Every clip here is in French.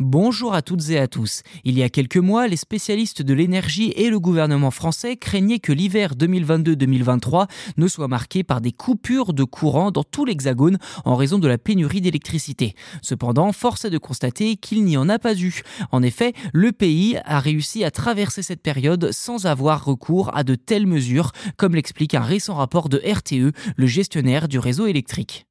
Bonjour à toutes et à tous. Il y a quelques mois, les spécialistes de l'énergie et le gouvernement français craignaient que l'hiver 2022-2023 ne soit marqué par des coupures de courant dans tout l'Hexagone en raison de la pénurie d'électricité. Cependant, force est de constater qu'il n'y en a pas eu. En effet, le pays a réussi à traverser cette période sans avoir recours à de telles mesures, comme l'explique un récent rapport de RTE, le gestionnaire du réseau électrique.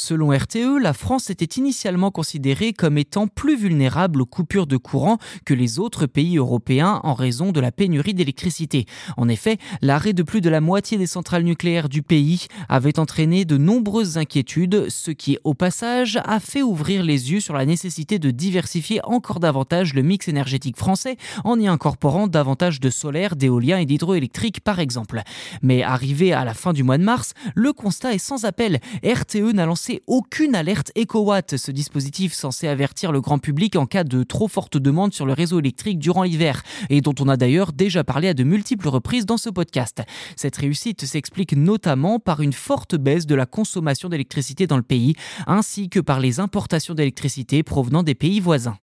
Selon RTE, la France était initialement considérée comme étant plus vulnérable aux coupures de courant que les autres pays européens en raison de la pénurie d'électricité. En effet, l'arrêt de plus de la moitié des centrales nucléaires du pays avait entraîné de nombreuses inquiétudes, ce qui, au passage, a fait ouvrir les yeux sur la nécessité de diversifier encore davantage le mix énergétique français en y incorporant davantage de solaire, d'éolien et d'hydroélectrique par exemple. Mais arrivé à la fin du mois de mars, le constat est sans appel. RTE n'a lancé aucune alerte EcoWatt, ce dispositif censé avertir le grand public en cas de trop forte demande sur le réseau électrique durant l'hiver, et dont on a d'ailleurs déjà parlé à de multiples reprises dans ce podcast. Cette réussite s'explique notamment par une forte baisse de la consommation d'électricité dans le pays, ainsi que par les importations d'électricité provenant des pays voisins.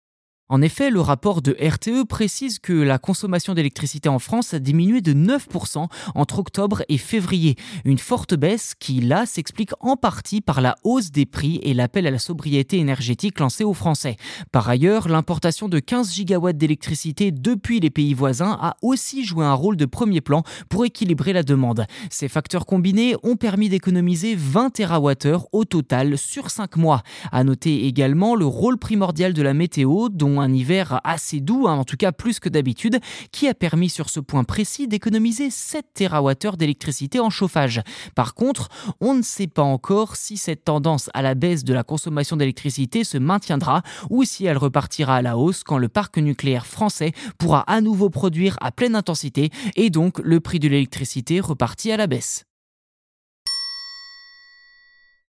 En effet, le rapport de RTE précise que la consommation d'électricité en France a diminué de 9% entre octobre et février. Une forte baisse qui, là, s'explique en partie par la hausse des prix et l'appel à la sobriété énergétique lancé aux Français. Par ailleurs, l'importation de 15 gigawatts d'électricité depuis les pays voisins a aussi joué un rôle de premier plan pour équilibrer la demande. Ces facteurs combinés ont permis d'économiser 20 TWh au total sur 5 mois. À noter également le rôle primordial de la météo dont un hiver assez doux, hein, en tout cas plus que d'habitude, qui a permis sur ce point précis d'économiser 7 TWh d'électricité en chauffage. Par contre, on ne sait pas encore si cette tendance à la baisse de la consommation d'électricité se maintiendra ou si elle repartira à la hausse quand le parc nucléaire français pourra à nouveau produire à pleine intensité et donc le prix de l'électricité repartit à la baisse.